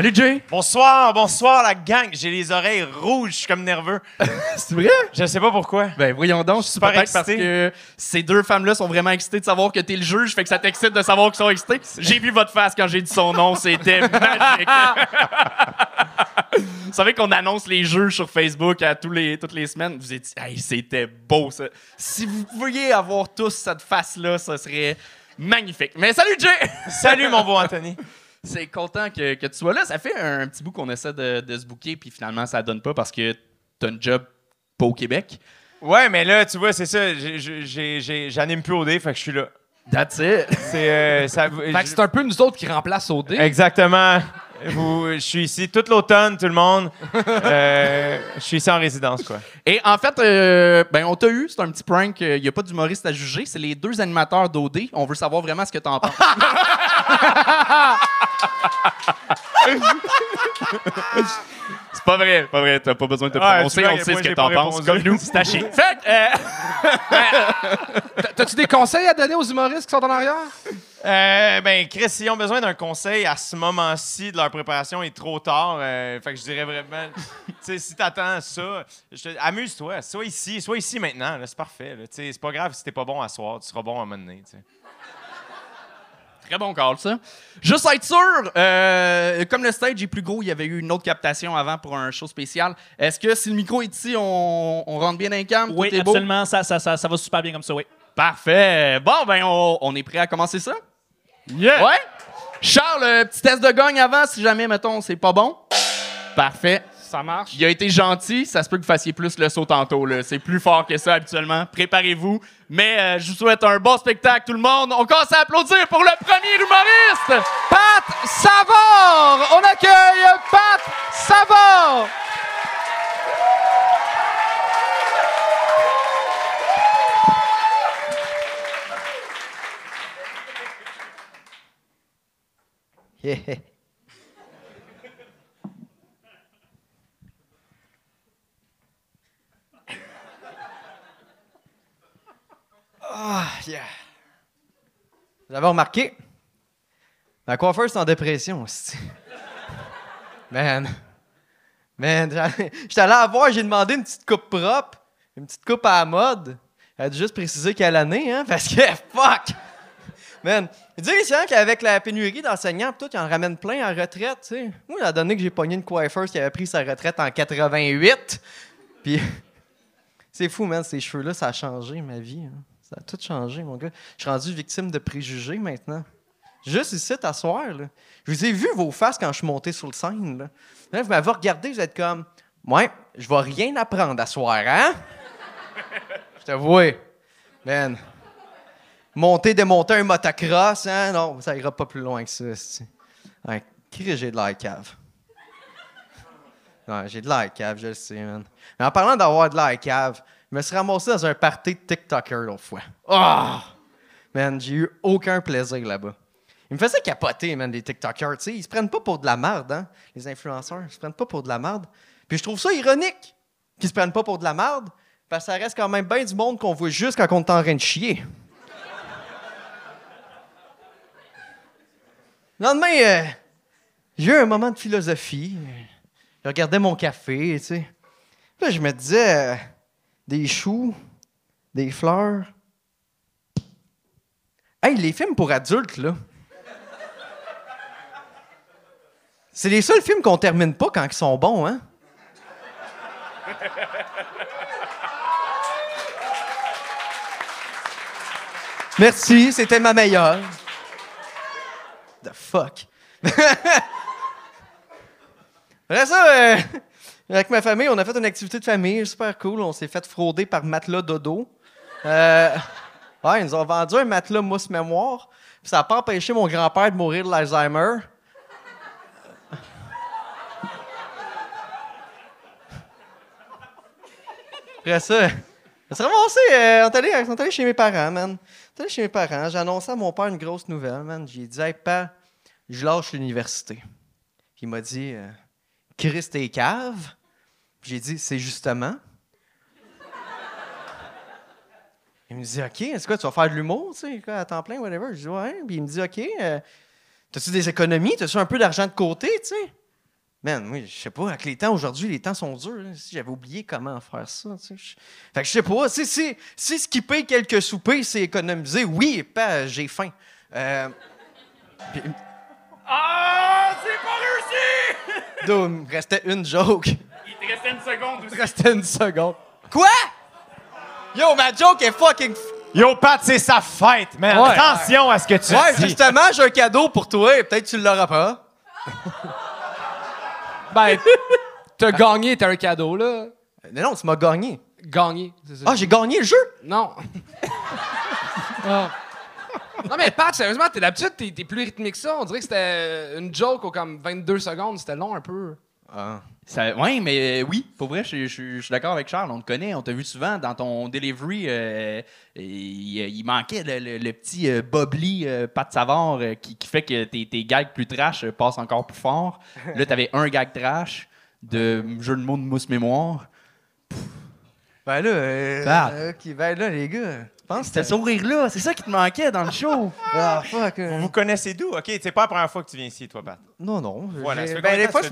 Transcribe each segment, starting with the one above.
Salut Jay! Bonsoir, bonsoir la gang. J'ai les oreilles rouges, je suis comme nerveux. C'est vrai? Je sais pas pourquoi. Ben voyons donc, je suis Super peut-être parce excité. que ces deux femmes-là sont vraiment excitées de savoir que t'es le juge, fait que ça t'excite de savoir qu'ils sont excités. J'ai vu votre face quand j'ai dit son nom, c'était magique. Vous savez qu'on annonce les jeux sur Facebook à tous les, toutes les semaines? Vous êtes hey, c'était beau ça. Si vous pouviez avoir tous cette face-là, ça serait magnifique. Mais salut Jay! Salut mon beau Anthony. C'est content que, que tu sois là. Ça fait un, petit bout qu'on essaie de, de se booker, puis finalement, ça donne pas parce que t'as un job pas au Québec. Ouais, mais là, tu vois, c'est ça. J'anime plus au dé, fait que je suis là. That's it. C'est euh, un peu nous autres qui remplacent OD. Exactement. Vous- je suis ici toute l'automne, tout le monde. Euh, je suis ici en résidence, quoi. Et en fait, euh, ben, on t'a eu. C'est un petit prank. Il n'y a pas d'humoriste à juger. C'est les deux animateurs d'OD. On veut savoir vraiment ce que t'en penses. c'est pas vrai, pas vrai. T'as pas besoin de te Ouais, prononcer. vois à on sait ce que t'en penses. Comme nous, c'est taché. Fait que, euh, T'as- T'as-tu des conseils à donner aux humoristes qui sont en arrière? Euh, ben, Chris, s'ils ont besoin d'un conseil à ce moment-ci de leur préparation, il est trop tard. euh, fait que je dirais vraiment, tu sais, si t'attends ça, amuse-toi. Sois ici, sois ici maintenant. C'est parfait. C'est pas grave si t'es pas bon à soir, tu seras bon à un moment donné. Très bon call, ça. Juste être sûr, euh, comme le stage est plus gros, il y avait eu une autre captation avant pour un show spécial. Est-ce que si le micro est ici, on, on rentre bien dans les cam? Oui, Tout est beau? absolument. Ça, ça, ça, ça va super bien comme ça, oui. Parfait. Bon, ben, on, on est prêt à commencer ça? Yeah! Ouais? Charles, euh, petit test de gagne avant, si jamais, mettons, c'est pas bon. Parfait. Ça marche. Il a été gentil. Ça se peut que vous fassiez plus le saut tantôt. là. C'est plus fort que ça habituellement. Préparez-vous. Mais euh, je vous souhaite un bon spectacle, tout le monde. On commence à applaudir pour le premier humoriste. Pat Savard! On accueille Pat Savard! Yeah. Ah, yeah. Vous avez remarqué? Ma coiffeuse est en dépression aussi. Man. Man, j'étais allé la voir, j'ai demandé une petite coupe propre, une petite coupe à la mode. Elle a dû juste préciser quelle année, hein, parce que fuck! Man, dit les qu'avec la pénurie d'enseignants, tout, ils en ramènent plein en retraite, tu sais. Moi, la donné que j'ai pogné une coiffeuse qui avait pris sa retraite en 88, puis c'est fou, man, ces cheveux-là, ça a changé ma vie. hein. Ça a tout changé, mon gars. Je suis rendu victime de préjugés maintenant. Juste ici, t'asseoir, là. Je vous ai vu vos faces quand je suis monté sur le scène, là. Là, vous m'avez regardé, vous êtes comme, ouais, je vais rien apprendre à soir, hein? je te vois. Man. Monter, démonter un motocross, hein? Non, ça ira pas plus loin que ça. Ouais, qui j'ai de l'air cave? Ouais, j'ai de l'air cave, je le sais, man. Mais en parlant d'avoir de l'air cave, je me suis ramassé dans un party de TikToker l'autre fois. Ah! Man, j'ai eu aucun plaisir là-bas. Ils me faisaient capoter, man, les TikTokers. Tu sais, ils se prennent pas pour de la merde, hein, les influenceurs. Ils se prennent pas pour de la merde. Puis je trouve ça ironique qu'ils se prennent pas pour de la merde, parce que ça reste quand même bien du monde qu'on voit juste quand on est en train de chier. Le lendemain, euh, j'ai eu un moment de philosophie. Je regardais mon café, tu sais. Là, je me disais, euh, des choux, des fleurs. Hey, les films pour adultes, là. C'est les seuls films qu'on termine pas quand ils sont bons, hein? Merci, c'était ma meilleure. The fuck? Après ça, euh, avec ma famille, on a fait une activité de famille super cool. On s'est fait frauder par matelas dodo. Euh, ouais, ils nous ont vendu un matelas mousse mémoire. Ça n'a pas empêché mon grand-père de mourir de l'Alzheimer. Après ça, on s'est ramassé, euh, on est allé- chez mes parents, man. On est allé chez mes parents. J'ai annoncé à mon père une grosse nouvelle, man. J'ai dit, hey, pa, je lâche l'université. Il m'a dit, euh, Chris, t'es cave? J'ai dit, c'est justement. Il me dit, OK, est-ce que tu vas faire de l'humour, tu sais, quoi, à temps plein, whatever? Je dis, ouais. Puis il me dit, OK, euh, t'as-tu des économies? T'as-tu un peu d'argent de côté, tu sais? Man, moi, je sais pas, avec les temps aujourd'hui, les temps sont durs. hein. Si j'avais oublié comment faire ça, tu sais. Fait que je sais pas, si, si, si skipper quelques soupers, c'est économiser, oui, pas j'ai faim. Euh, Ah, c'est pas réussi! Me restait une joke. Il restait une seconde Il me restait une seconde. Quoi? Yo, ma joke est fucking. f- Yo, Pat, c'est sa fête, man. Ouais. Attention à ce que tu Ouais, dis. justement, j'ai un cadeau pour toi et peut-être tu l'auras pas. Ben, t'as gagné, t'as un cadeau, là. Mais non, tu m'as gagné. Gagné. c'est ça. Ah, j'ai gagné le jeu? Non. Ah. Non, mais Pat, sérieusement, t'es d'habitude, t'es, t'es plus rythmique que ça. On dirait que c'était une joke au comme 22 secondes. C'était long un peu. Ah. Ça, ouais, mais euh, oui, pour vrai, je, je- je suis d'accord avec Charles. On te connaît, on t'a vu souvent dans ton delivery. euh, il, il manquait le, le- le petit euh, Bobli euh, Pat Savard euh, qui, qui fait que tes, tes gags plus trash euh, passent encore plus fort. Là, t'avais un gag trash de jeu de mots de mousse mémoire. Ben là, euh, Pat. ok, ben là, les gars, C'était c'était sourire-là, c'est ça qui te manquait dans le show. Ah, fuck. euh, Vous connaissez d'où? OK, c'est pas la première fois que tu viens ici, toi, Pat. Non, non. Voilà. ben, des de fois, je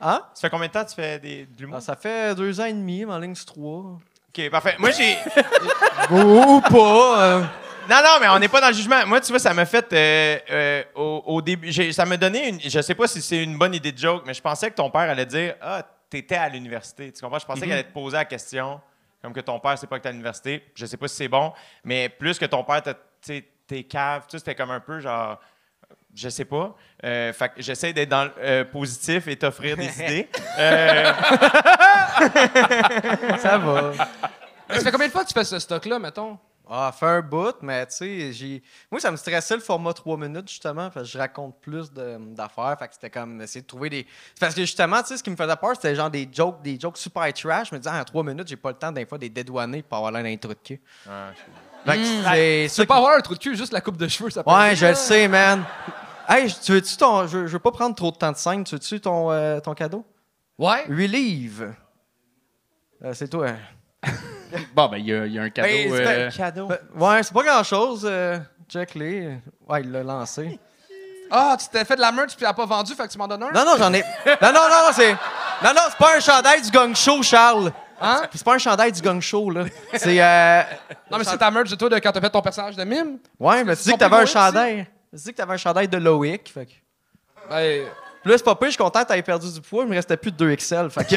Hein? Ça fait combien de temps que tu fais des, de l'humour? Ah, ça fait deux ans et demi, en ligne, c'est trois. OK, parfait. Moi, j'ai... Ou pas. euh. Non, non, mais on n'est pas dans le jugement. Moi, tu vois, ça m'a fait euh, euh, au, au début. j'ai- Ça m'a donné une. Je sais pas si c'est une bonne idée de joke, mais je pensais que ton père allait dire Ah, t'étais à l'université. Tu comprends? Je pensais qu'il allait te poser la question, comme que ton père sait pas que t'es à l'université. Je sais pas si c'est bon, mais plus que ton père, t'a- tu sais, t'es cave, tu sais, c'était comme un peu genre. Je sais pas. Euh, fait que j'essaie d'être dans le euh, positif et t'offrir des idées. Euh, Ça va. Ça fait combien de fois que tu fais ce stock-là, mettons? Ah, fait un bout, mais tu sais, j'ai. Moi, ça me stressait le format 3 minutes, justement, parce que je raconte plus de- d'affaires. Fait que c'était comme essayer de trouver des. Parce que justement, tu sais, ce qui me faisait peur, c'était genre des jokes, des jokes super trash. Je me disais, ah, en 3 minutes, j'ai pas le temps, des fois, des dédouaner pour avoir l'air d'un trou de cul. Fait que c'est Tu ça peux pas avoir un trou de cul, juste la coupe de cheveux, ça peut Ouais, être- je le sais, man. Hey, tu veux-tu ton. Je, je veux pas prendre trop de temps de scène. Tu veux-tu ton, euh, ton cadeau? Ouais. 8 livres. Euh, c'est toi. Bon, ben, il y, y a un cadeau. Ben, c'est euh, cadeau. Ouais, c'est pas grand-chose. Euh, Check-les. Ouais, il l'a lancé. Ah, tu t'es fait de la merch puis elle a pas vendu, fait que tu m'en donnes un? Non, non, j'en ai. Non, non, non, non, c'est. Non, non, c'est pas un chandail du Gong Show, Charles. Hein? C'est pas un chandail du Gong Show, là. C'est. Euh... Non, mais c'est ta merch de toi de quand t'as fait ton personnage de mime. Ouais, mais tu dis que t'avais un chandail. Tu dis que t'avais un chandail de Loïc. Fait que. Ben, là, c'est pas pire, je suis content que t'aies perdu du poids. Il me restait plus de 2 XL. Fait que.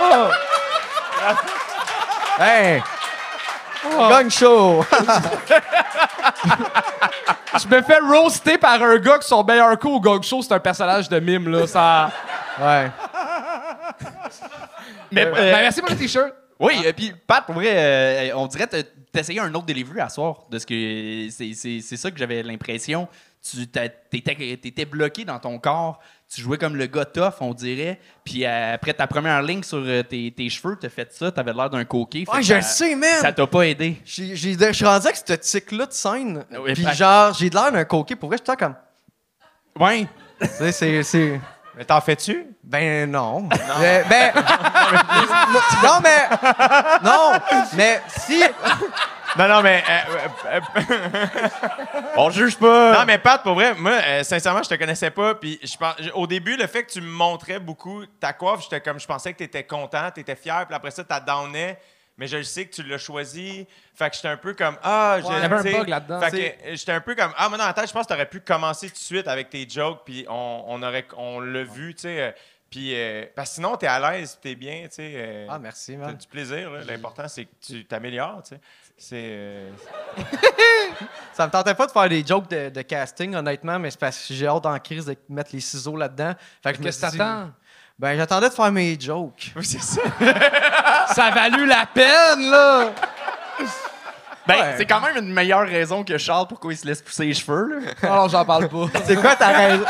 Oh. Hey! Gong Show! je me fais roaster par un gars qui son meilleur coup au Gong Show, c'est un personnage de mime, là. Ça. Ouais. mais, Ben, euh, merci pour le t-shirt. Oui, et puis Pat, pour vrai, euh, on dirait que t'essayais un autre delivery à soir. De ce que c'est, ça que j'avais l'impression. Tu t'étais, bloqué dans ton corps. Tu jouais comme le gars tough, on dirait. Puis euh, après ta première ligne sur euh, tes, tes cheveux, t'as fait ça, t'avais l'air d'un coquet. Ouais, je le sais, man! Ça t'a pas aidé. Je suis rendu avec ce tic-là de scène. Oui, Puis genre, j'ai de l'air d'un coquet. Pour vrai, je suis comme. Ouais. C'est. Mais t'en fais-tu? Ben non. Euh, ben. non, mais. Non, mais si. Non, non, mais. euh, euh, euh, On juge pas. non, mais Pat, pour vrai, moi, euh, sincèrement, je te connaissais pas. Puis je pense, au début, le fait que tu me montrais beaucoup ta coiffe, j'étais comme, je pensais que tu étais content, tu étais fier. Puis après ça, tu downais. Mais je sais que tu l'as choisi. Fait que j'étais un peu comme, ah, y avait un bug là-dedans. Fait que j'étais un peu comme, ah, mais la tête, je pense que tu aurais pu commencer tout de suite avec tes jokes. Puis on, on aurait, on l'a vu, tu sais. Puis, euh, parce que sinon, tu es à l'aise, tu es bien, tu sais. euh, Ah, merci, T'as man. du plaisir, là. L'important, c'est que tu t'améliores, tu sais. C'est. euh, Ça me tentait pas de faire des jokes de, de casting, honnêtement, mais c'est parce que j'ai hâte en crise de mettre les ciseaux là-dedans. Fait que je me Qu'est-ce que t'attends? Ben, j'attendais de faire mes jokes. Oui, c'est ça. Ça a valu la peine, là! Ben, Ouais. c'est quand même une meilleure raison que Charles pourquoi il se laisse pousser les cheveux. Là. Alors, j'en parle pas. C'est quoi ta raison?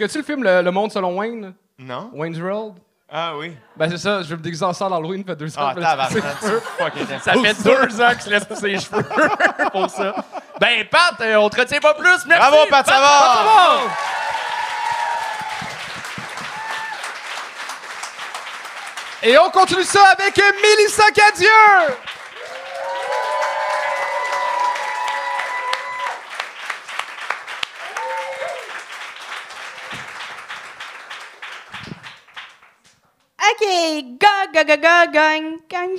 Est-ce que tu le film le, Le Monde selon Wayne? Non? Wayne's World? Ah oui. Ben, c'est ça, je vais me déguiser en l'Halloween, ça fait deux ans. Ah, que je tabarnak. Ça fait deux ans qu'il se laisse les cheveux pour ça. Ben, Pat, euh, on te retient pas plus. Merci. Bravo, Pat Savard! Et on continue ça avec Mélissa Cadieux! OK, ga, gang,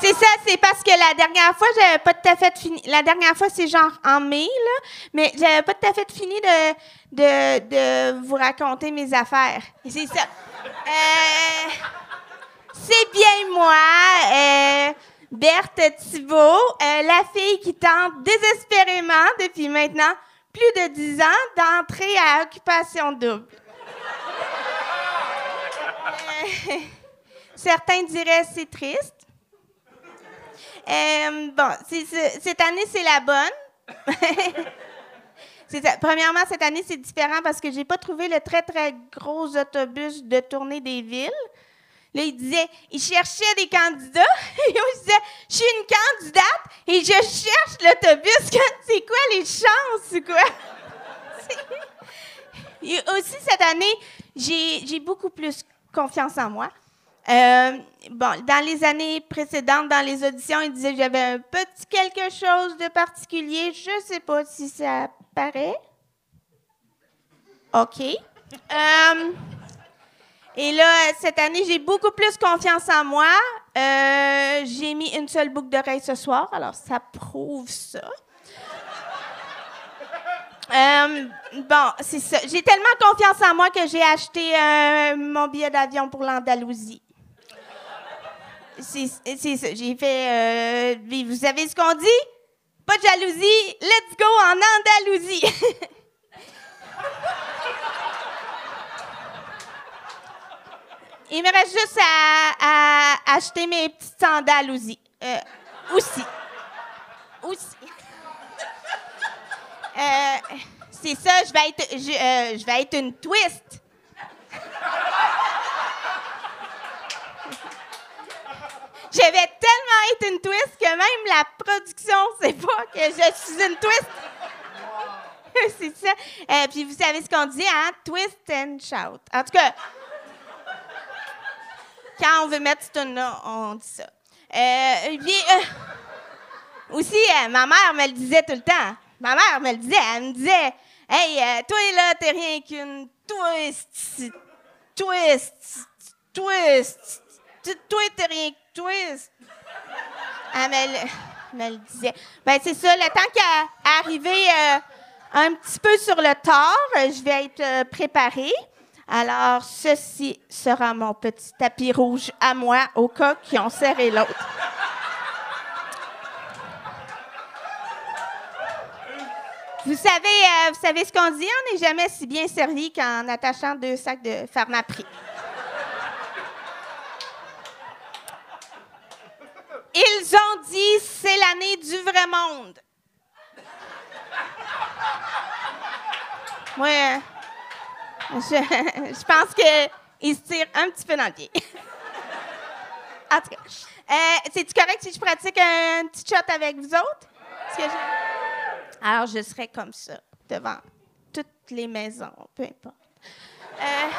c'est ça, c'est parce que la dernière fois, j'avais pas tout à fait fini. La dernière fois, c'est genre en mai, là, mais j'avais pas tout à fait fini de, vous raconter mes affaires. C'est ça. Euh, c'est bien moi, euh, Berthe Thibault, euh, la fille qui tente désespérément depuis maintenant plus de 10 ans d'entrer à occupation double. Euh, certains diraient c'est triste. Euh, bon, cette année, c'est la bonne. Premièrement, cette année, c'est différent parce que j'ai pas trouvé le très, très gros autobus de tournée des villes. Là, il disait, il cherchait des candidats. Et moi, je disais, je suis une candidate et je cherche l'autobus. C'est quoi les chances, c'est quoi? Aussi, cette année, j'ai beaucoup plus confiance en moi. Euh, bon, dans les années précédentes, dans les auditions, il disait que j'avais un petit quelque chose de particulier. Je sais pas si ça paraît. OK. Euh, et là, cette année, j'ai beaucoup plus confiance en moi. Euh, j'ai mis une seule boucle d'oreille ce soir, alors ça prouve ça. Euh, bon, c'est ça. J'ai tellement confiance en moi que j'ai acheté euh, mon billet d'avion pour l'Andalousie. C'est ça. J'ai fait. euh, vous savez ce qu'on dit? Pas de jalousie. Let's go en Andalousie. Il me reste juste à, acheter mes petites sandales aussi. Aussi. Euh, c'est ça, je vais être, euh, je vais être une twist. Je vais tellement être une twist que même la production sait pas que je suis une twist. c'est ça. Euh, puis vous savez ce qu'on dit, hein? Twist and shout. En tout cas, quand on veut mettre ce tune-là, on dit ça. Euh, puis, aussi, ma mère me le disait tout le temps. Ma mère me le disait. Elle me disait Hey, euh, toi, là, t'es rien qu'une twist. Twist. Twist. Toi, t'es rien que twist. Elle me le, me le disait. Ben, c'est ça. Le temps qu'à arriver euh, un petit peu sur le tard, je vais être euh, préparée. Alors, ceci sera mon petit tapis rouge à moi, au cas qui ont serré l'autre. Vous savez, euh, vous savez ce qu'on dit? On n'est jamais si bien servi qu'en attachant deux sacs de pharmaprix. Ils ont dit c'est l'année du vrai monde. Moi, euh, je, je pense qu'ils se tirent un petit peu dans le pied. en tout cas, euh, c'est-tu correct si je pratique un petit shot avec vous autres? Alors, je serai comme ça, devant toutes les maisons, peu importe. Euh,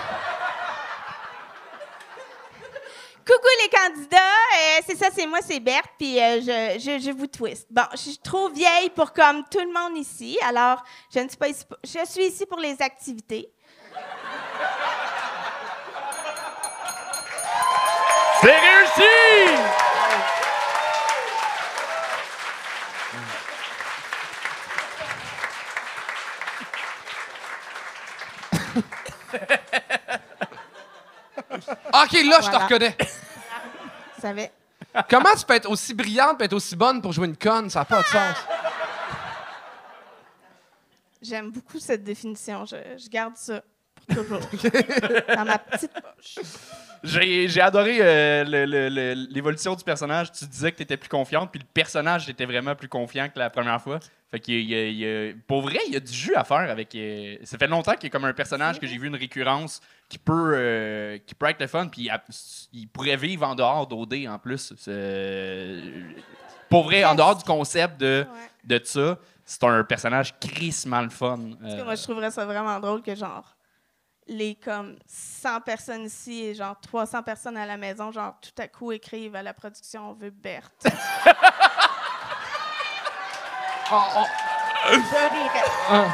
Coucou les candidats, Euh, c'est ça, c'est moi, c'est Berthe, puis euh, je, je, je vous twist. Bon, je suis trop vieille pour comme tout le monde ici, alors je ne suis pas ici. pour- Je suis ici pour les activités. C'est réussi! OK, là, je te Voilà. reconnais. Comment tu peux être aussi brillante et être aussi bonne pour jouer une conne? Ça n'a pas de sens. J'aime beaucoup cette définition. Je, je garde ça toujours. Dans ma petite poche. J'ai j'ai adoré euh, l'évolution du personnage. Tu disais que tu étais plus confiante, puis le personnage était vraiment plus confiant que la première fois. Fait qu'il y a- il y a- pour vrai, il y a du jus à faire avec. euh, ça fait longtemps qu'il y a comme un personnage que j'ai vu une récurrence qui peut, euh, qui peut être le fun, puis il, pourrait vivre en dehors d'OD en plus. Pour vrai, en dehors du concept de, Ouais. de ça, c'est un personnage crissement le fun. Parce que moi, je trouverais ça vraiment drôle que, genre, les comme 100 personnes ici et genre 300 personnes à la maison, genre, tout à coup écrivent à la production, on veut Berthe. Oh, oh. Ah.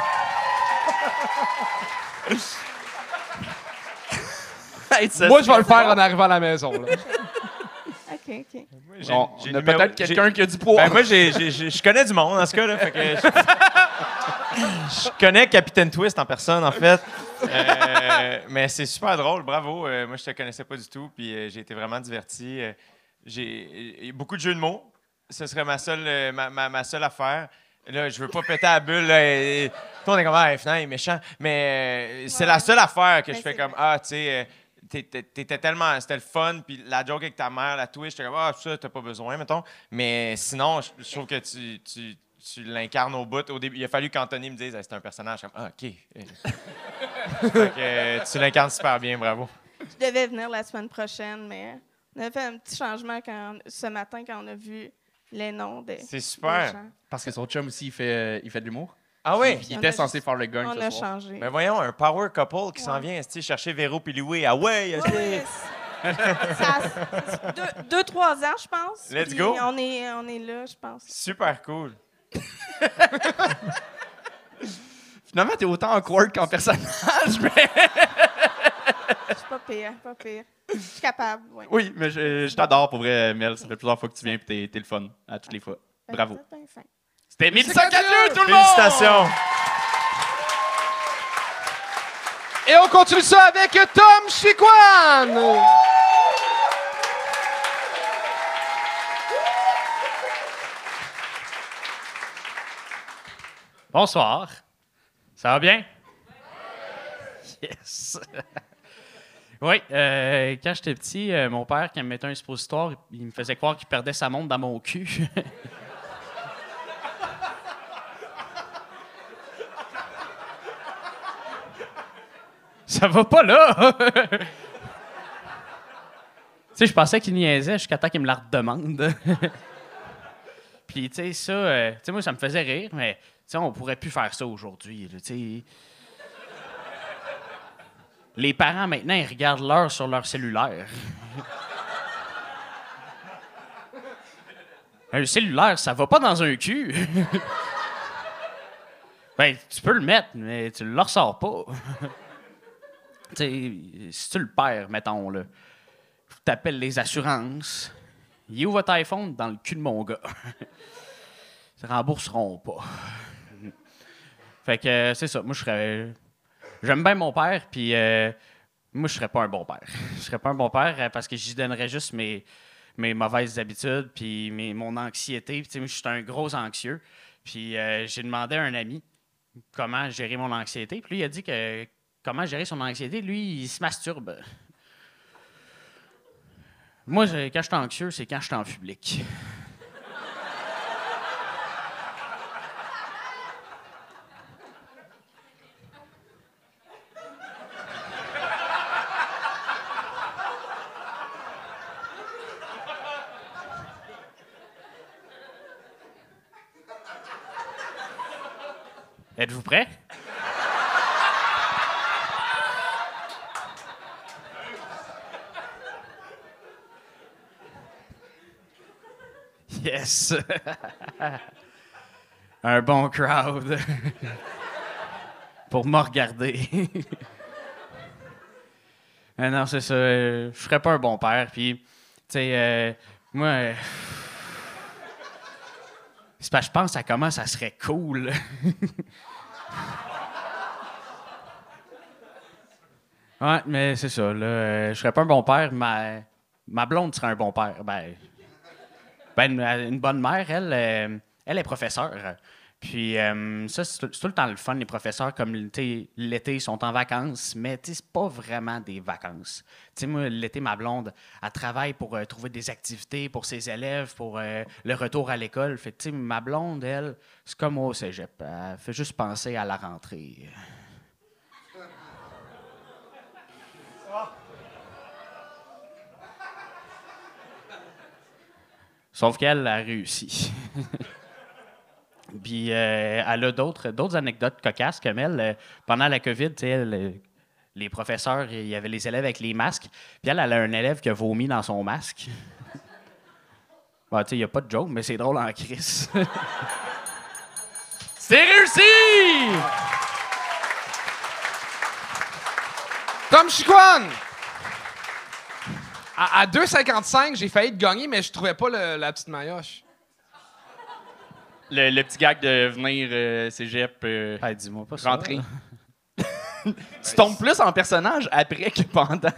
Moi, je vais le faire en arrivant à la maison. Là. OK, OK. J'ai- On, j'ai on a numéro- peut-être quelqu'un qui a du poids. Ben, moi, je connais du monde dans ce cas-là. Je connais Capitaine Twist en personne, en fait. Euh, mais c'est super drôle, bravo. Euh, moi, je te connaissais pas du tout, puis euh, j'ai été vraiment diverti. Euh, j'ai beaucoup de jeux de mots. Ce serait ma seule, ma, ma- ma seule affaire. Là, je veux pas péter la bulle. Là, et- et- tout monde est comme, ah, finalement, il est méchant. Mais c'est la seule affaire que Mais je fais comme, ah, tu sais. t'étais tellement. C'était le fun, puis la joke avec ta mère, la twist, j'étais comme, ah, ça, t'as pas besoin, mettons. Mais sinon, je, je trouve que tu, tu, tu l'incarnes au bout. Au début, il a fallu qu'Anthony me dise, Ah, c'est un personnage. Comme, ah, OK. euh, tu l'incarnes super bien, bravo. Je devais venir la semaine prochaine, mais on a fait un petit changement quand, ce matin quand on a vu les noms des, C'est des super. gens. Parce que son chum aussi, il fait, il fait de l'humour. Ah oui? Il était censé juste- faire le gang On ce a soir. changé. Ben voyons, un power couple qui s'en Ouais. vient, chercher Véro puis Louis. Ah ouais. Ouais, c'est- ça deux, deux, trois ans, je pense. Let's go. On est, on est là, je pense. Super cool. Finalement, t'es autant awkward qu'en personnage, mais... Je suis pas pire, pas pire. Je suis capable, oui. Oui, mais je, je t'adore pour vrai, Mel. Ça fait plusieurs fois que tu viens et t'es, t'es le fun à toutes les fois. Bravo. Ben, c'est fin. C'était Mélissa Cadieux, tout le monde! Félicitations. Et on continue ça avec Tom Chiquan. Bonsoir. Ça va bien? Yes. oui, euh, quand j'étais petit, euh, mon père, quand il me mettait un suppositoire, il me faisait croire qu'il perdait sa montre dans mon cul. Ça va pas là! tu sais, je pensais qu'il niaisait jusqu'à temps qu'il me la redemande. Puis, tu sais, ça, euh, moi, ça me faisait rire, mais, on pourrait plus faire ça aujourd'hui. Les parents, maintenant, ils regardent l'heure sur leur cellulaire. un cellulaire, ça va pas dans un cul. ben, tu peux le mettre, mais tu le ressors pas. si tu le perds, mettons, là, t'appelles les assurances. Il est où votre iPhone? Dans le cul de mon gars. Ils rembourseront pas. Fait que euh, c'est ça. Moi, je serais. J'aime bien mon père, puis euh, moi, je serais pas un bon père. Je serais pas un bon père euh, parce que j'y donnerais juste mes, mes mauvaises habitudes, puis mes, mon anxiété. Moi, je suis un gros anxieux. Puis j'ai demandé à un ami comment gérer mon anxiété. Puis lui, il a dit que comment gérer son anxiété, lui, il se masturbe. Moi, quand je suis anxieux, c'est quand je suis en public. Êtes-vous prêt? Yes! Un bon crowd. Pour me regarder. Ah non, c'est ça. euh, je serais pas un bon père. Puis, tu euh, moi. C'est parce je pense à comment ça serait cool. ouais, mais c'est ça. Là, euh, je serais pas un bon père. Ma, blonde serait un bon père. Ben, ben, une, une bonne mère, elle, euh, elle est professeure. Puis euh, ça, c'est tout le temps le fun, les professeurs, comme l'été, ils sont en vacances, mais c'est pas vraiment des vacances. Tu sais, moi, l'été, ma blonde, elle travaille pour euh, trouver des activités pour ses élèves, pour euh, le retour à l'école. Fait ma blonde, elle, c'est comme au cégep. Elle fait juste penser à la rentrée. Sauf qu'elle a réussi. Puis euh, elle a d'autres, anecdotes cocasses comme elle. Euh, pendant la COVID, euh, les professeurs, il y avait les élèves avec les masques. Puis elle, elle a un élève qui a vomi dans son masque. Sais, il n'y a pas de joke, mais c'est drôle en crise. c'est réussi! Tom Chiquan. À, à 2,55, j'ai failli te gagner, mais je trouvais pas la petite maillotche. Le, le petit gag de venir euh, cégep, euh, Hey, dis-moi pas ça. rentrer. tu tombes plus en personnage après que pendant.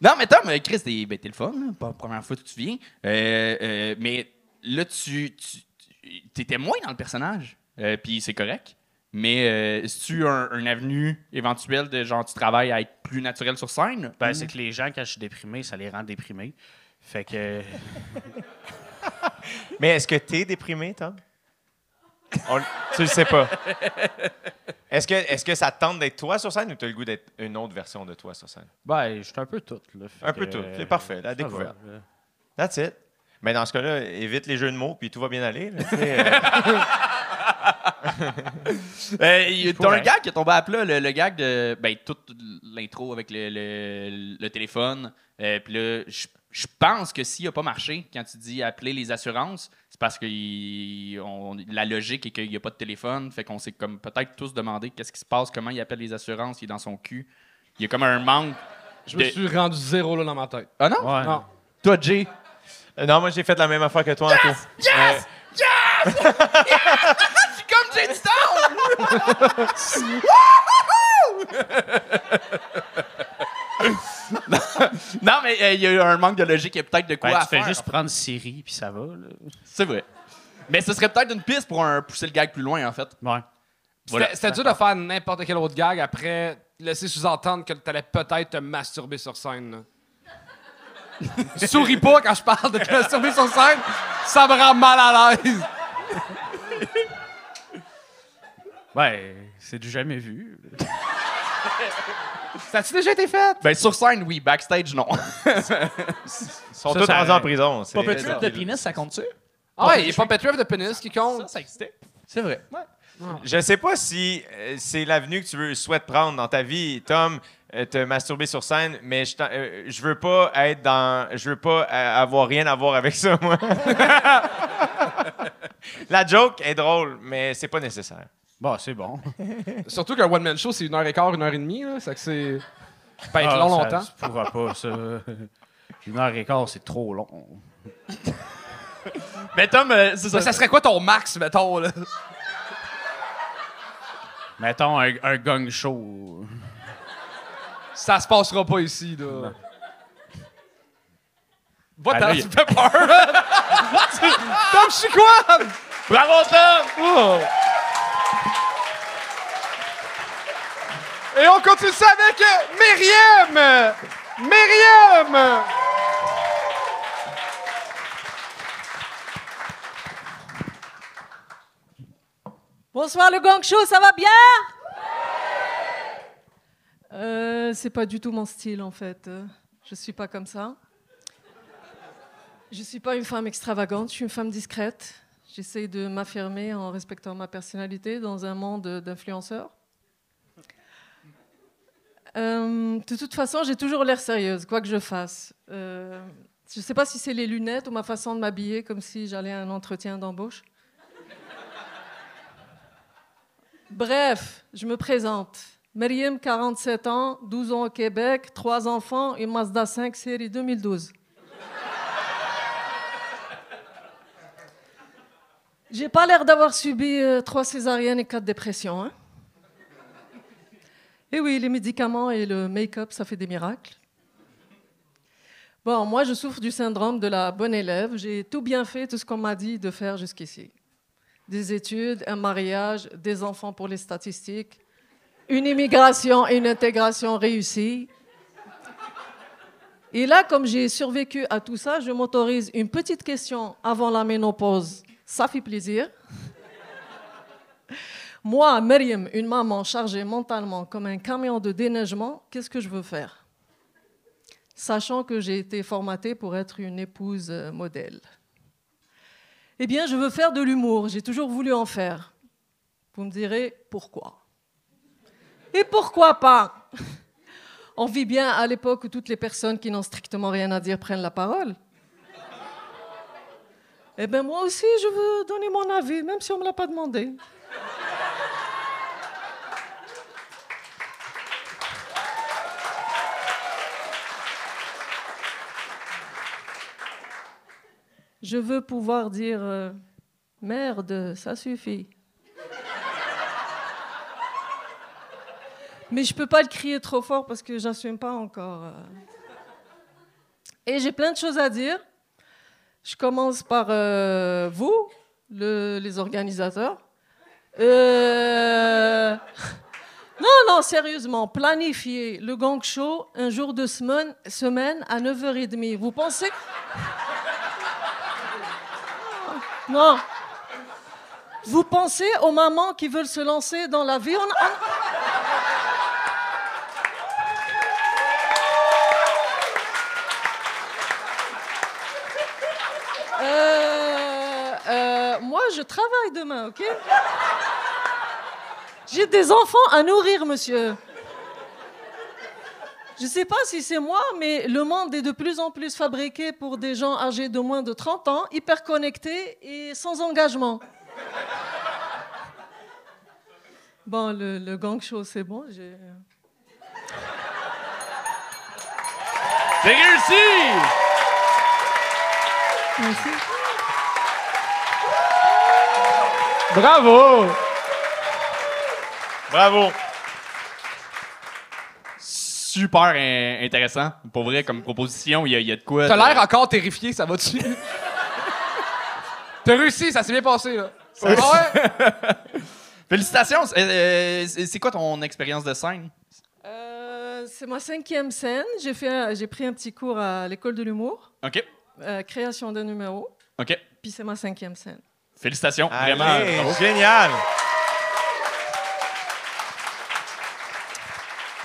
non, mais Tom, Chris, t'es ben, t'es le fun, là, pas la première fois que tu viens. Euh, euh, mais là, tu, tu tu- t'étais moins dans le personnage, euh, puis c'est correct. Mais euh, tu un, un avenue éventuel de genre tu travailles à être plus naturel sur scène? Ben, c'est que les gens, quand je suis déprimé, ça les rend déprimés. Fait que. Mais est-ce que t'es déprimé, Tom? On- tu le sais pas. Est-ce que, est que ça te tente d'être toi sur scène ou t'as le goût d'être une autre version de toi sur scène? Ben, je suis un peu tout. Là. Un peu tout. C'est parfait, la découverte. va. That's it. Mais dans ce cas-là, évite les jeux de mots, puis tout va bien aller. là, tu sais, euh. T'as un pourrais. gag qui est tombé à plat, le, le gag de. Ben, toute l'intro avec le, le- le téléphone. Euh, Puis là, je je pense que s'il n'a pas marché, quand tu dis appeler les assurances, c'est parce que il- on- la logique est qu'il n'y a pas de téléphone. Fait qu'on s'est comme peut-être tous demandé qu'est-ce qui se passe, comment il appelle les assurances, il est dans son cul. Il y a comme un manque. Je me suis rendu zéro là dans ma tête. Ah non? Ouais. Non. Toi, Jay? Euh, non, moi, j'ai fait la même affaire que toi, Anto. Euh, Comme Jay non, mais euh, il y a eu un manque de logique, il y a peut-être de quoi Ben, à tu fais juste prendre Siri, puis ça va. C'est vrai. Mais ce serait peut-être une piste pour un, pousser le gag plus loin, en fait. Ouais. C'était Voilà. c'était dur de faire n'importe quel autre gag après laisser sous-entendre que t'allais peut-être te masturber sur scène. Souris pas quand je parle de te masturber sur scène, ça me rend mal à l'aise. Ben, c'est du jamais vu. Ça a-tu déjà été fait? Ben, sur scène, oui. Backstage, non. Ils sont Ça, tous ça- rendus en prison. c'est- Trip de Penis, ça compte-tu? Ah ouais, il est pas Petrov de pénis qui compte. ça existait. C'est vrai. Je sais pas si euh, c'est l'avenue que tu veux, souhaites prendre dans ta vie, Tom, euh, te masturber sur scène, mais je, t'en- euh, je veux pas être dans. Je veux pas euh, avoir rien à voir avec ça, moi. La joke est drôle, mais c'est pas nécessaire. Bon, c'est bon. Surtout qu'un one-man show, c'est une heure et quart, une heure et demie. Là. C'est que c'est. Ça peut être Ah, long, ça longtemps. se pourra pas, ça. Une heure et quart, c'est trop long. Mais Tom, euh, ça. Mais ça serait quoi ton max, mettons, là? Mettons un, un gang show. Ça se passera pas ici, là. Va Ah, là, il- tu fais peur, man. Tu- Tom Chicoine! Bravo, Tom! Oh. Et on continue ça avec euh, Myriam! Myriam! Bonsoir le gang show, ça va bien? Euh, C'est pas du tout mon style en fait. Je suis pas comme ça. Je suis pas une femme extravagante, je suis une femme discrète. J'essaie de m'affirmer en respectant ma personnalité dans un monde d'influenceurs. Euh, de toute façon, j'ai toujours l'air sérieuse, quoi que je fasse. Euh, je ne sais pas si c'est les lunettes ou ma façon de m'habiller, comme si j'allais à un entretien d'embauche. Bref, je me présente. Myriam, 47 ans, 12 ans au Québec, 3 enfants, une Mazda 5 série 2012. J'ai pas l'air d'avoir subi euh, trois césariennes et quatre dépressions. Hein? Et oui, les médicaments et le make-up, ça fait des miracles. Bon, moi, je souffre du syndrome de la bonne élève. J'ai tout bien fait, tout ce qu'on m'a dit de faire jusqu'ici. Des études, un mariage, des enfants pour les statistiques, une immigration et une intégration réussie. Et là, comme j'ai survécu à tout ça, je m'autorise une petite question avant la ménopause. Ça fait plaisir. Moi, Myriam, une maman chargée mentalement comme un camion de déneigement, qu'est-ce que je veux faire? Sachant que j'ai été formatée pour être une épouse euh, modèle. Eh bien, je veux faire de l'humour. J'ai toujours voulu en faire. Vous me direz pourquoi Et pourquoi pas? On vit bien à l'époque où toutes les personnes qui n'ont strictement rien à dire prennent la parole. Eh bien, moi aussi, je veux donner mon avis, même si on ne me l'a pas demandé. Je veux pouvoir dire euh, merde, ça suffit. Mais je peux pas le crier trop fort parce que j'assume pas encore. euh. Et j'ai plein de choses à dire. Je commence par euh, vous, le- les organisateurs. Non, non, sérieusement, planifier le gang show un jour de semaine, semaine à 9h30. Vous pensez Non. Vous pensez aux mamans qui veulent se lancer dans la vie? Euh, euh, moi, je travaille demain, ok? J'ai des enfants à nourrir, monsieur. Je ne sais pas si c'est moi, mais le monde est de plus en plus fabriqué pour des gens âgés de moins de 30 ans, hyper connectés et sans engagement. Bon, le, le gang show, c'est bon. j'ai- C'est réussi! Merci. Bravo! Bravo. Super in- intéressant. Pour vrai, comme proposition, il y, a- il y a de quoi. T'as de- l'air encore terrifié, ça va-tu? T'as réussi, ça s'est bien passé, là. Ah ouais? Félicitations! Euh, euh, c'est c'est quoi ton expérience de scène? Euh, c'est ma cinquième scène. J'ai fait, un- j'ai pris un petit cours à l'école de l'humour, OK. euh, création de numéros. OK. Puis c'est ma cinquième scène. Félicitations. Allez, Vraiment. bravo. génial.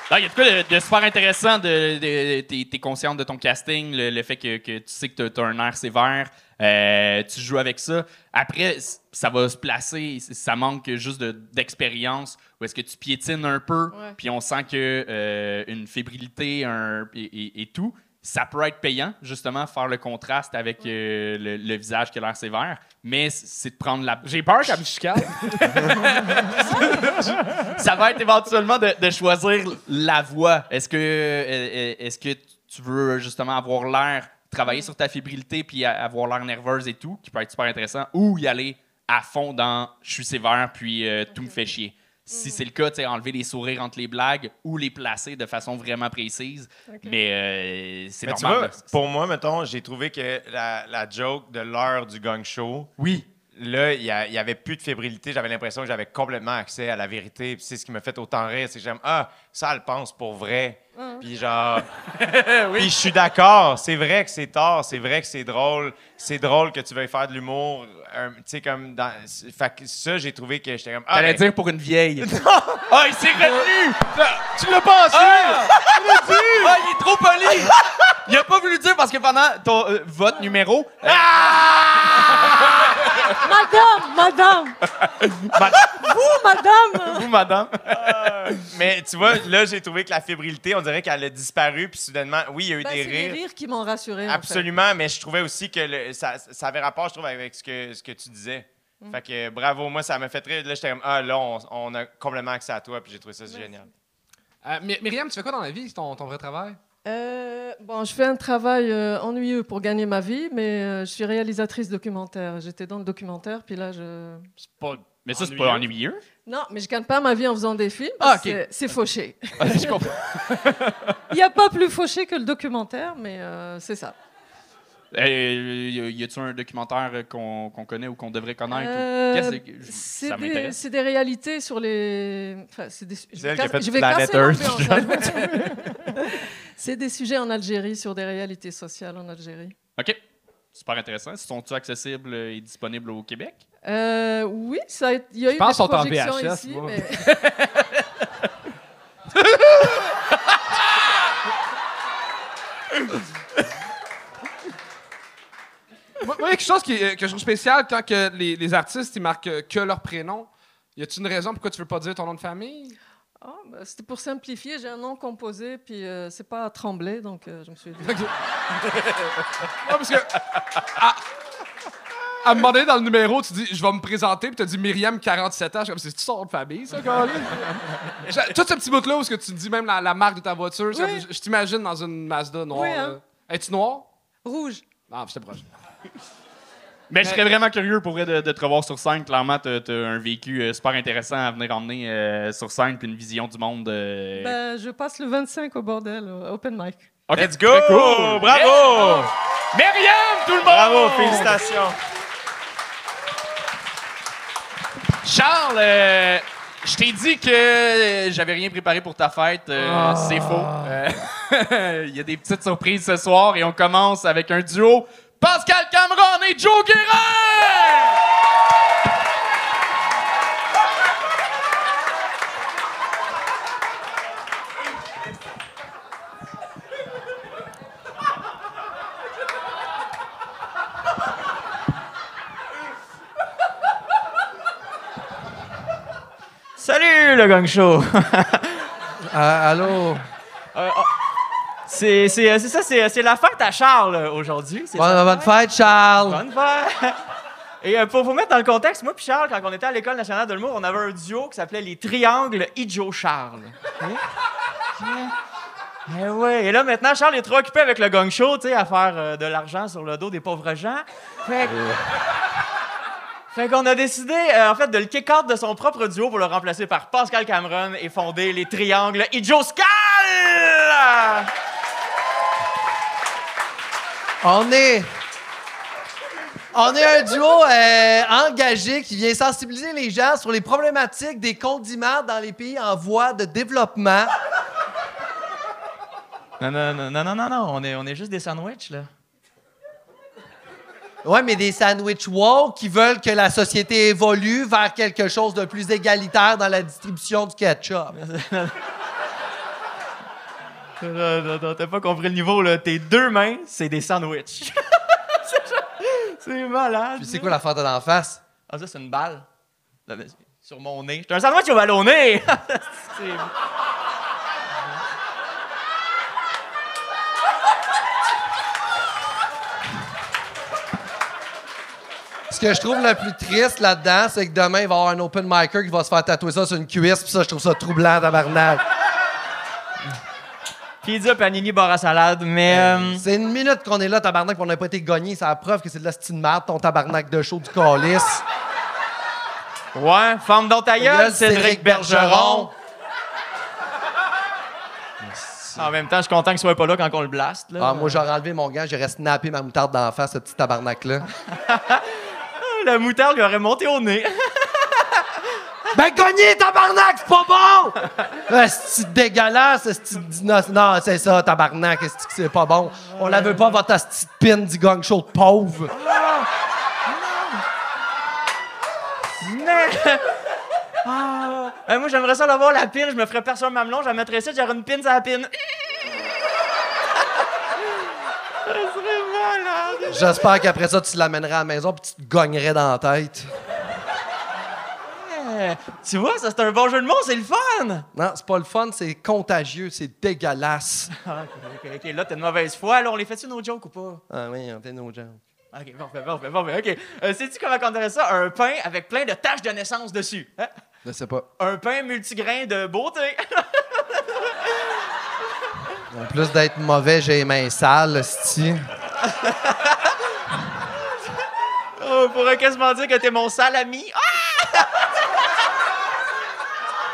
Il y a de quoi de, de super intéressant. De, de, t'es, t'es consciente de ton casting, le, le fait que, que tu sais que tu as un air sévère. euh, tu joues avec ça. Après, ça va se placer. Ça manque juste de- d'expérience. Ou est-ce que tu piétines un peu, puis on sent que euh, une fébrilité un, et, et- et tout, ça peut être payant, justement, faire le contraste avec euh, le, le visage qui a l'air sévère. Mais c'est de prendre la. J'ai peur qu'elle me chicane. ça va être éventuellement de, de choisir la voix. Est-ce que, euh, est-ce que tu veux justement avoir l'air, travailler sur ta fébrilité puis avoir l'air nerveuse et tout, qui peut être super intéressant, ou y aller à fond dans je suis sévère puis euh, tout me fait chier. Si c'est le cas, enlever les sourires entre les blagues ou les placer de façon vraiment précise. Mais euh, c'est tu normal. vois, pour moi, mettons, j'ai trouvé que la, la joke de l'heure du gang show, Oui. Là, il y, a- il y avait plus de fébrilité. J'avais l'impression que j'avais complètement accès à la vérité. Puis c'est ce qui m'a fait autant rire. C'est que j'aime, ah, ça, elle pense pour vrai. Puis genre. Puis je suis d'accord. C'est vrai que c'est tard. C'est vrai que c'est drôle. C'est drôle que tu veuilles faire de l'humour. un- Tu sais, comme dans. c'est- Fait que ça, j'ai trouvé que j'étais comme. Ah, T'allais ben, dire pour une vieille. Ah, il s'est retenu! tu l'as pensé! Ah! Ah, il est trop poli! Il a pas voulu dire parce que pendant ton, euh, votre numéro. euh, Madame, madame, vous, madame. vous, madame. Mais tu vois, là, j'ai trouvé que la fébrilité, on dirait qu'elle a disparu. Puis soudainement, oui, il y a eu Ben, des c'est les rires. rires qui m'ont rassuré. en fait. Absolument, mais je trouvais aussi que le- ça, ça avait rapport, je trouve, avec ce que, ce que tu disais. Mm. Fait que bravo, moi, ça m'a fait rire. Là, j'étais comme, ah, là, on, on a complètement accès à toi, puis j'ai trouvé ça génial. Euh, My- Myriam, tu fais quoi dans la vie, ton, ton vrai travail? Euh, bon, je fais un travail euh, ennuyeux pour gagner ma vie, mais euh, je suis réalisatrice documentaire. J'étais dans le documentaire, puis là, je... C'est pas- Mais ça, c'est pas ennuyeux? Non, mais je gagne pas ma vie en faisant des films. Ah, parce que ok. c'est- fauché. Ah, je comprends. Il n'y a pas plus fauché que le documentaire, mais euh, c'est ça. Y a-tu un documentaire qu'on connaît ou qu'on devrait connaître? Euh, C'est ça des, m'intéresse? c'est des réalités sur les. Enfin, c'est des. Je vais, casse- je vais casser Earth. C'est des sujets en Algérie, sur des réalités sociales en Algérie. OK. Super intéressant. Sont-ils accessibles et disponibles au Québec? Euh, oui, ça a, été- il y a eu pense des sont en projections VHS, ici, moi. mais Moi, moi, il y a quelque chose qui, est- que je trouve spécial quand que les, les artistes ils marquent euh, que leur prénom. Y a-t-il une raison pourquoi tu veux pas dire ton nom de famille? Ah, ben, c'était pour simplifier. J'ai un nom composé, puis euh, c'est pas à Tremblay, donc euh, je me suis dit. Non, parce que. À, à un moment donné, dans le numéro, tu dis Je vais me présenter, puis tu dis Myriam, 47 ans. Je suis comme C'est-tu son de famille, ça? J'ai- Tout ce petit bout-là où ce que tu dis même la, la marque de ta voiture, ça, Oui. je, je t'imagine dans une Mazda noire. Oui, hein. là. Es-tu noir? Rouge. Ah, j'étais proche. Mais je serais vraiment curieux pour vrai de, de te revoir sur scène. Clairement, t'as as un vécu euh, super intéressant à venir emmener euh, sur scène puis une vision du monde. euh, Ben, je passe le 25 au bordel, open mic. ok. Let's go! Cool. Bravo! Myriam, tout le monde! Bravo, félicitations. Charles, euh, je t'ai dit que j'avais rien préparé pour ta fête. Euh, Ah. C'est faux. Euh, Il y a des petites surprises ce soir et on commence avec un duo Pascal Cameron et Joe Guérin! Salut le gang show! Ah, allô? C'est euh, c'est ça, c'est c'est la fête à Charles euh, aujourd'hui. Bonne, fête, Charles! Bonne fête! Et euh, pour vous mettre dans le contexte, moi puis Charles, quand on était à l'École nationale de l'humour, on avait un duo qui s'appelait les Triangles Ijo-Charles. Eh ouais. Et là, maintenant, Charles est trop occupé avec le gang show, tu sais, à faire euh, de l'argent sur le dos des pauvres gens. Fait Fait qu'on a décidé, euh, en fait, de le kick out de son propre duo pour le remplacer par Pascal Cameron et fonder les Triangles Ijo-Scal! On est. On est un duo euh, engagé qui vient sensibiliser les gens sur les problématiques des condiments dans les pays en voie de développement. Non, non, non, non, non, non, on est, on est juste des sandwichs, là. Ouais, mais des sandwich woke qui veulent que la société évolue vers quelque chose de plus égalitaire dans la distribution du ketchup. Non, non, non, t'as pas compris le niveau, là. Tes deux mains, c'est des sandwichs. C'est malade. Puis c'est quoi la fente d'en face? Ah, ça, c'est une balle. Là, Sur mon nez. J'ai un sandwich au ballon au nez! C'est- Ce que je trouve le plus triste là-dedans, c'est que demain, il va y avoir un open micer qui va se faire tatouer ça sur une cuisse, puis ça, je trouve ça troublant, tabarnak. Pizza, panini, bar à salade, mais... euh, C'est une minute qu'on est là, tabarnak, on n'a pas été gagné. C'est la preuve que c'est de la style merde, ton tabarnak de show du calice. Ouais, femme dans ta gueule, Cédric Bergeron. En même temps, je suis content qu'il soit pas là quand on le blast. Là. Ah, moi, j'aurais enlevé mon gant, j'aurais snappé ma moutarde d'en face, ce petit tabarnak-là. La moutarde lui aurait monté au nez. ben, gagné, tabarnak, c'est pas bon! Ah, C'est dégueulasse, c'est non, c'est ça, tabarnak, est-ce que c'est pas bon? On la veut pas, votre petite pin du gang show de pauvre. Mais... Ah, euh, moi, j'aimerais ça l'avoir, la pine. Je me ferais percer un mamelon, je la mettrais ça, j'aurais une pine sur la pine. ça serait malade. J'espère qu'après ça, tu l'amènerais à la maison puis tu te gagnerais dans la tête. Tu vois, ça, c'est un bon jeu de mots, c'est le fun. Non, c'est pas le fun, c'est contagieux, c'est dégueulasse. Ah, ok, ok, ok, là, t'as une mauvaise foi. Là, on les fait-tu nos jokes ou pas? Ah oui, on fait nos gens. Ok, parfait, parfait, parfait. Ok. Euh, Sais-tu comment on dirait ça? Un pain avec plein de taches de naissance dessus. Hein? Je sais pas. Un pain multigrain de beauté. En plus d'être mauvais, j'ai les mains sales, sti. On pourrait quasiment dire que t'es mon sale ami. Ah!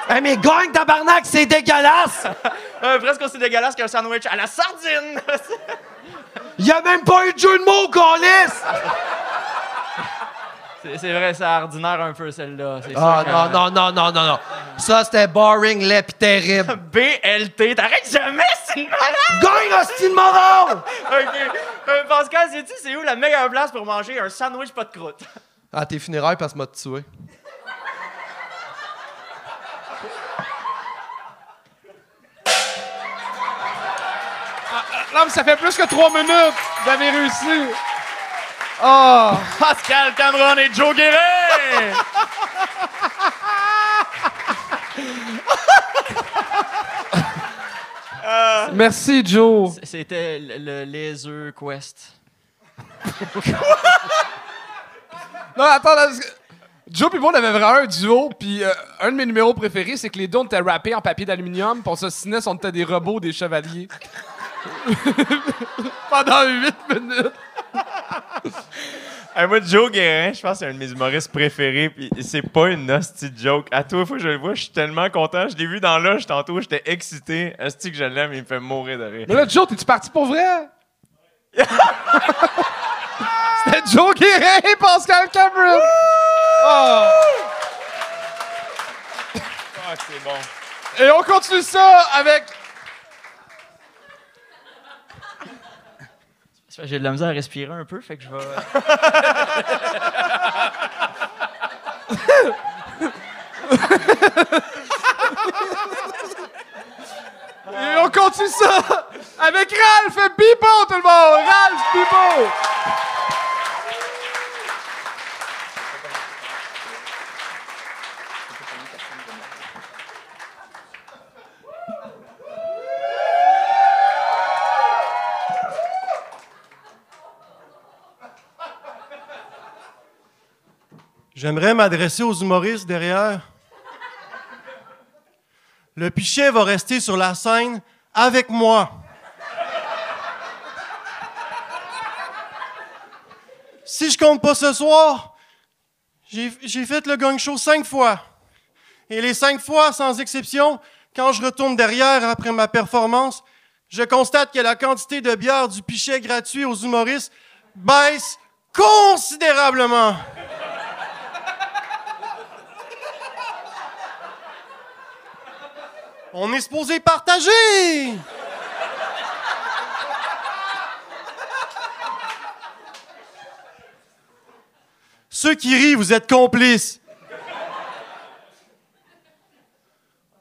Hey, mais gagne, tabarnak, c'est dégueulasse! Euh, presque aussi dégueulasse qu'un sandwich à la sardine. Il a même pas eu de jeu de mots, calice! c'est c'est vrai, c'est ordinaire un peu celle-là. Ah non, non, non, non, non, non. Ça, c'était boring, laid pis terrible. BLT, t'arrêtes jamais, c'est une malade! Gagne, hostie de moron! OK. Euh, Pascal, sais-tu c'est où la meilleure place pour manger un sandwich pas de croûte? À tes funérailles, parce que m'a tué. Non, mais ça fait plus que trois minutes. Vous avez réussi. Ah! Pascal Cameron et Joe Guérin! Merci, Joe. C'était le, le Laser Quest. Non, attends, là, parce que Joe et moi, on avait vraiment un duo, puis euh, un de mes numéros préférés, c'est que les deux, on était rappés en papier d'aluminium, puis on se on était des robots, des chevaliers. Pendant huit minutes. Hey, moi, Joe Guérin, je pense que c'est un de mes humoristes préférés. Puis c'est pas une hostie de joke. À toi, fois que je le vois, je suis tellement content. Je l'ai vu dans l'âge tantôt, j'étais excité. Hostie que je l'aime, il me fait mourir de rire. Mais là, Joe, t'es-tu parti pour vrai? C'était Joe Guérin et Pascal Cameron! Oh. C'est bon. Et on continue ça avec. J'ai de la misère à respirer un peu, fait que je vais. Et on continue ça avec Ralph Bibo, tout le monde! Ralph Bibo! J'aimerais m'adresser aux humoristes derrière. Le pichet va rester sur la scène avec moi. Si je compte pas ce soir, j'ai fait le gang show cinq fois. Et les cinq fois, sans exception, quand je retourne derrière après ma performance, je constate que la quantité de bière du pichet gratuit aux humoristes baisse considérablement. On est supposé partager! Ceux qui rient, vous êtes complices.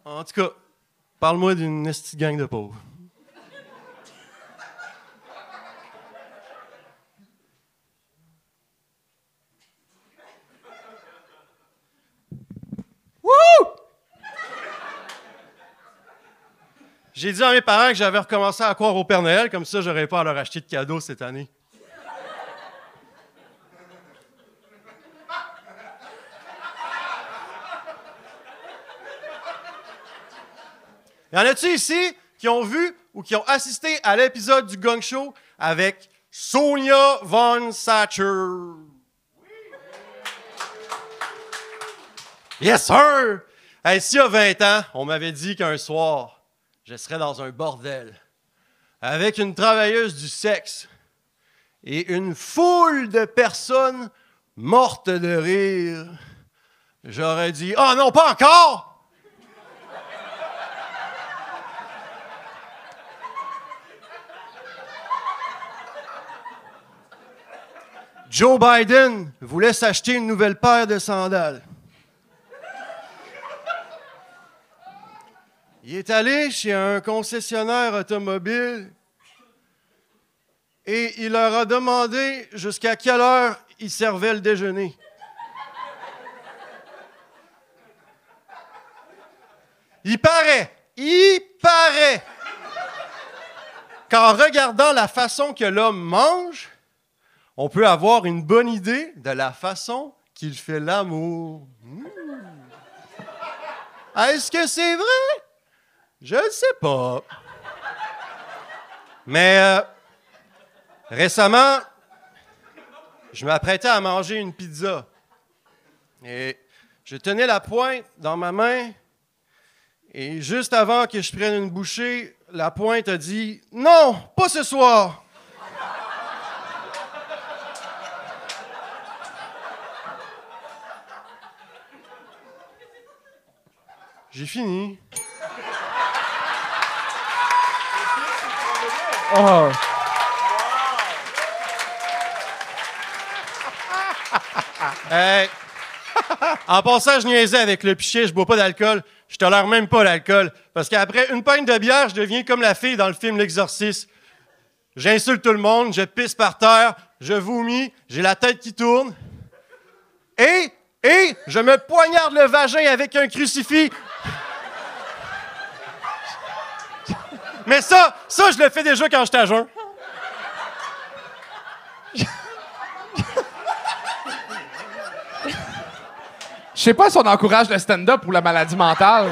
En tout cas, parle-moi d'une gang de pauvres. J'ai dit à mes parents que j'avais recommencé à croire au Père Noël, comme ça, j'aurais pas à leur acheter de cadeaux cette année. Y en a-tu ici qui ont vu ou qui ont assisté à l'épisode du Gong Show avec Sonia Von Satcher? Yes, sir! Hey, y a 20 ans, on m'avait dit qu'un soir, je serais dans un bordel avec une travailleuse du sexe et une foule de personnes mortes de rire. J'aurais dit Ah non, pas encore! Joe Biden voulait s'acheter une nouvelle paire de sandales. Il est allé chez un concessionnaire automobile et il leur a demandé jusqu'à quelle heure il servait le déjeuner. Il paraît, il paraît qu'en regardant la façon que l'homme mange, on peut avoir une bonne idée de la façon qu'il fait l'amour. Mmh. Est-ce que c'est vrai? Je ne sais pas. Mais euh, récemment, je m'apprêtais à manger une pizza. Et je tenais la pointe dans ma main. Et juste avant que je prenne une bouchée, la pointe a dit Non, pas ce soir. J'ai fini. Oh. Hey. En passant, je niaisais avec le pichet, je bois pas d'alcool. Je tolère même pas l'alcool. Parce qu'après une pinte de bière, je deviens comme la fille dans le film L'Exorciste. J'insulte tout le monde, je pisse par terre, je vomis, j'ai la tête qui tourne. Et, et, je me poignarde le vagin avec un crucifix. Mais ça, ça, je le fais déjà quand j'étais à jeun. Je sais pas si on encourage le stand-up ou la maladie mentale.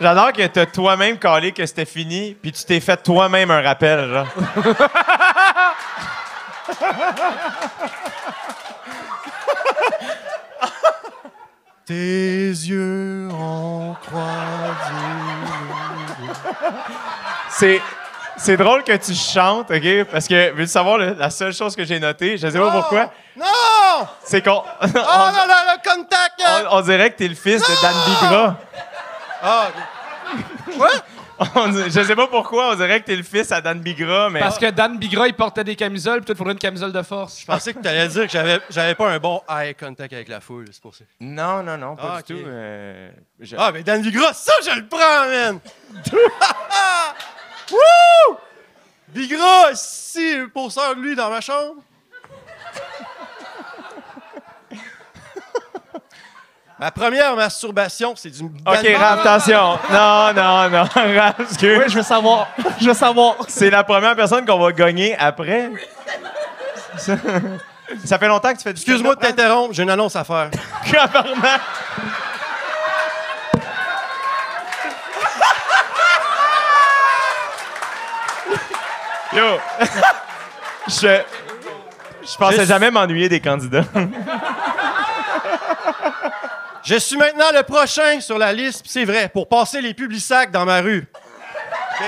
J'adore que t'as toi-même calé que c'était fini, puis tu t'es fait toi-même un rappel, genre. Tes yeux ont croisé. C'est. C'est drôle que tu chantes, OK? Parce que, veux-tu savoir, le- la seule chose que j'ai notée, je sais pas pourquoi, Non! c'est qu'on. Oh, non, non, le contact! on, on dirait que t'es le fils de Dan Bigra. Ah, Quoi? On je sais pas pourquoi, on dirait que t'es le fils à Dan Bigra, mais. Parce que Dan Bigra, il portait des camisoles, puis toi, il faudrait une camisole de force. Je pensais que tu allais dire que j'avais, j'avais pas un bon eye contact avec la foule, c'est pour ça. Non, non, non, pas Ah, du tout. euh, je- Ah, mais Dan Bigra, ça, je le prends, man! Wouh! Bigra, si, pour ça de lui dans ma chambre. Ma première masturbation, c'est du. OK, Raph, attention. Non, non, non, Raph, excuse. Oui, je veux savoir. Je veux savoir. C'est la première personne qu'on va gagner après. Ça, ça fait longtemps que tu fais du Excuse-moi de t'interrompre, j'ai une annonce à faire. Tabarnak. Yo! Je. Je pensais jamais m'ennuyer des candidats. Je suis maintenant le prochain sur la liste, c'est vrai, pour passer les publisacs dans ma rue. OK?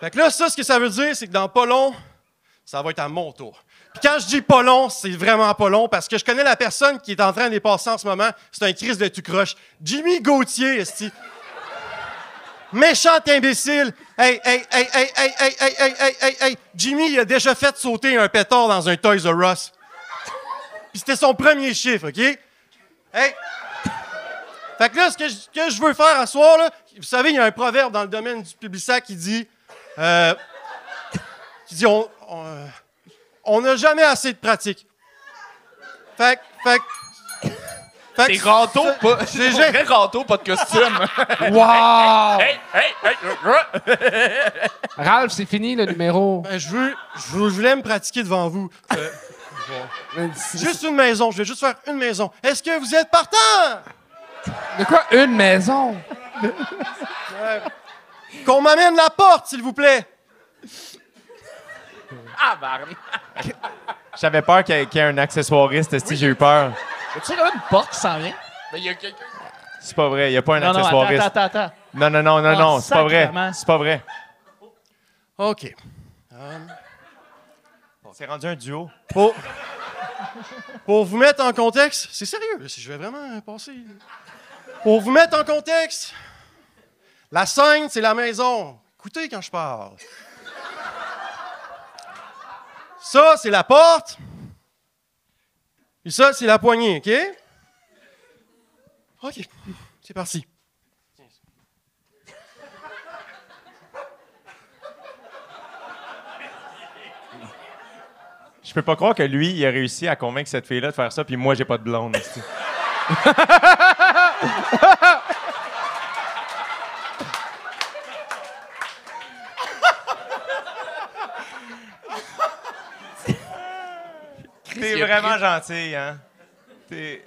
Fait que là, ça, ce que ça veut dire, c'est que dans pas long, ça va être à mon tour. Puis quand je dis pas long, c'est vraiment pas long parce que je connais la personne qui est en train de les passer en ce moment. C'est un Chris de tout croche. Jimmy Gauthier, esti. Méchant imbécile. Hey, hey, hey, hey, hey, hey, hey, hey, hey, hey, hey. Jimmy, il a déjà fait sauter un pétard dans un Toys R Us. Puis c'était son premier chiffre, OK? Hey! Fait que là, ce que je, que je veux faire à soir, là, vous savez, il y a un proverbe dans le domaine du publicitaire qui dit... euh, qui dit, on... on, euh, on n'a jamais assez de pratique. Fait que... Fait que... fait que- T'es râteau, pas. C'est vrai râteau, pas de costume. Wow! hey, hey, hey. Ralph, c'est fini le numéro. Ben, je veux... Je veux- je voulais me pratiquer devant vous. Euh, juste une maison. Je vais juste faire une maison. Est-ce que vous êtes partant? De quoi une maison? Qu'on m'amène la porte, s'il vous plaît. Ah, barre. J'avais peur qu'il y, ait- qu'il y ait un accessoiriste, esti, j'ai eu peur. Tu sais, quand même une porte qui s'en vient? Mais il y a quelqu'un. C'est pas vrai, il n'y a pas un Non, non, attends, accessoiriste. attends, attends, attends. Non, non, non, non, Ah, non, c'est pas vrai. sacrément. C'est pas vrai. OK. C'est rendu un duo. Pour, pour vous mettre en contexte, c'est sérieux, si je vais vraiment passer. Pour vous mettre en contexte, la scène, c'est la maison. Écoutez quand je parle. Ça, c'est la porte. Et ça, c'est la poignée, OK? OK, c'est parti. Je peux pas croire que lui, il a réussi à convaincre cette fille-là de faire ça, puis moi, j'ai pas de blonde. T'es vraiment gentil, hein? T'es...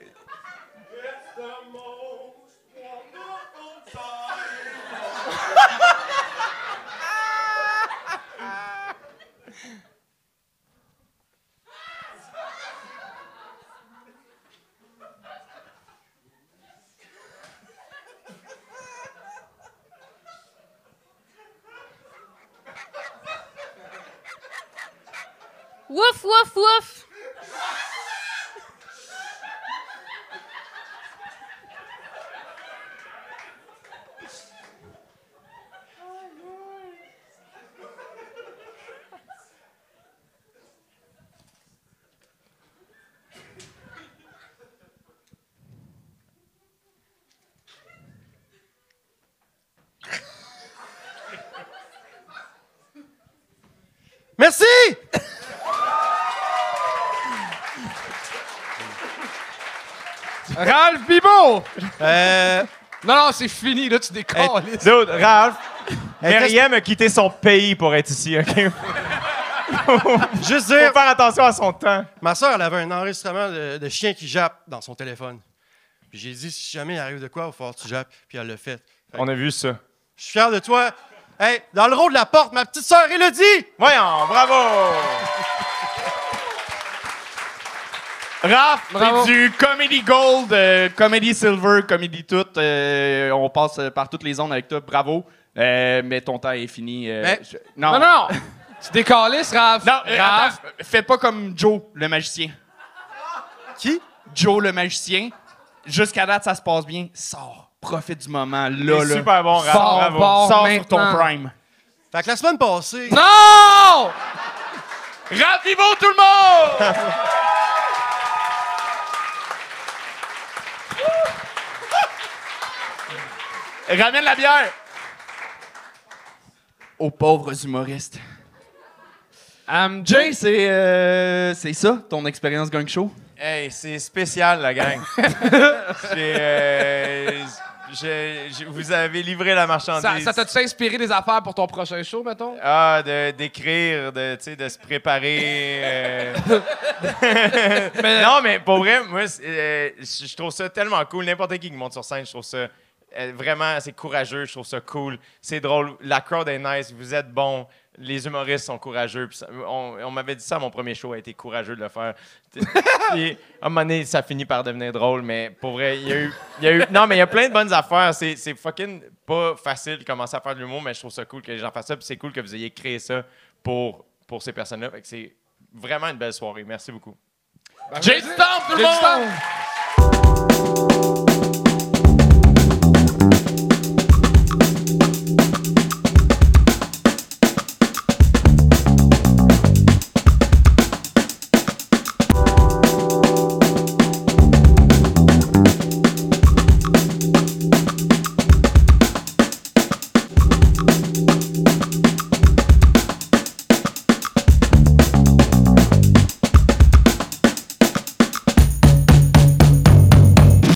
Merci! Ralph Bibo! Euh, Non, non, c'est fini, là, tu décolles. Dude, Ralph, Hey, Myriam a quitté son pays pour être ici, OK? juste Faut dire, faire attention à son temps. ma soeur, elle avait un enregistrement de, de chien qui jappe dans son téléphone. Puis j'ai dit, si jamais il arrive de quoi, il va falloir que tu jappes. Puis elle l'a fait. On a vu ça. Je suis fier de toi. Hey, dans le rôle de la porte, ma petite sœur Elodie! Voyons, bravo! Raph, c'est du Comedy Gold, euh, Comedy Silver, Comedy tout. euh, on passe euh, par toutes les zones avec toi. Bravo. Euh, mais ton temps est fini. euh, Mais- je- Non, non! Tu décalisses, Raph! Non, euh, Raph! attends, fais pas comme Joe, le magicien. Qui? Joe, le magicien. Jusqu'à date, ça se passe bien. Sors. Profite du moment. Là, là. super bon, Raph. Fort, Bravo. bon. Sors sur ton prime. Fait que la semaine passée. Non! Ravivo tout le monde! Ramène la bière! Aux pauvres humoristes. Um, Jay, c'est euh, c'est ça, ton expérience gang show? Hey, c'est spécial, la gang. Euh, vous avez livré la marchandise. ça t'a-tu inspiré des affaires pour ton prochain show, mettons? Ah, de, d'écrire, de, tu sais, de se préparer. euh. non, mais pour vrai, moi, euh, je trouve ça tellement cool. N'importe qui qui monte sur scène, je trouve ça vraiment, c'est courageux, je trouve ça cool. C'est drôle. La crowd est nice, vous êtes bons. Les humoristes sont courageux. Ça- on on m'avait dit ça à mon premier show, a été courageux de le faire. Puis, à un moment donné, ça finit par devenir drôle, mais pour vrai, il y a eu. il y a eu- non, mais il y a plein de bonnes affaires. C'est c'est fucking pas facile de commencer à faire de l'humour, mais je trouve ça cool que les gens fassent ça. Puis c'est cool que vous ayez créé ça pour, pour ces personnes-là. Fait que c'est vraiment une belle soirée. Merci beaucoup. Jay Stamp, tout le monde! Stamp.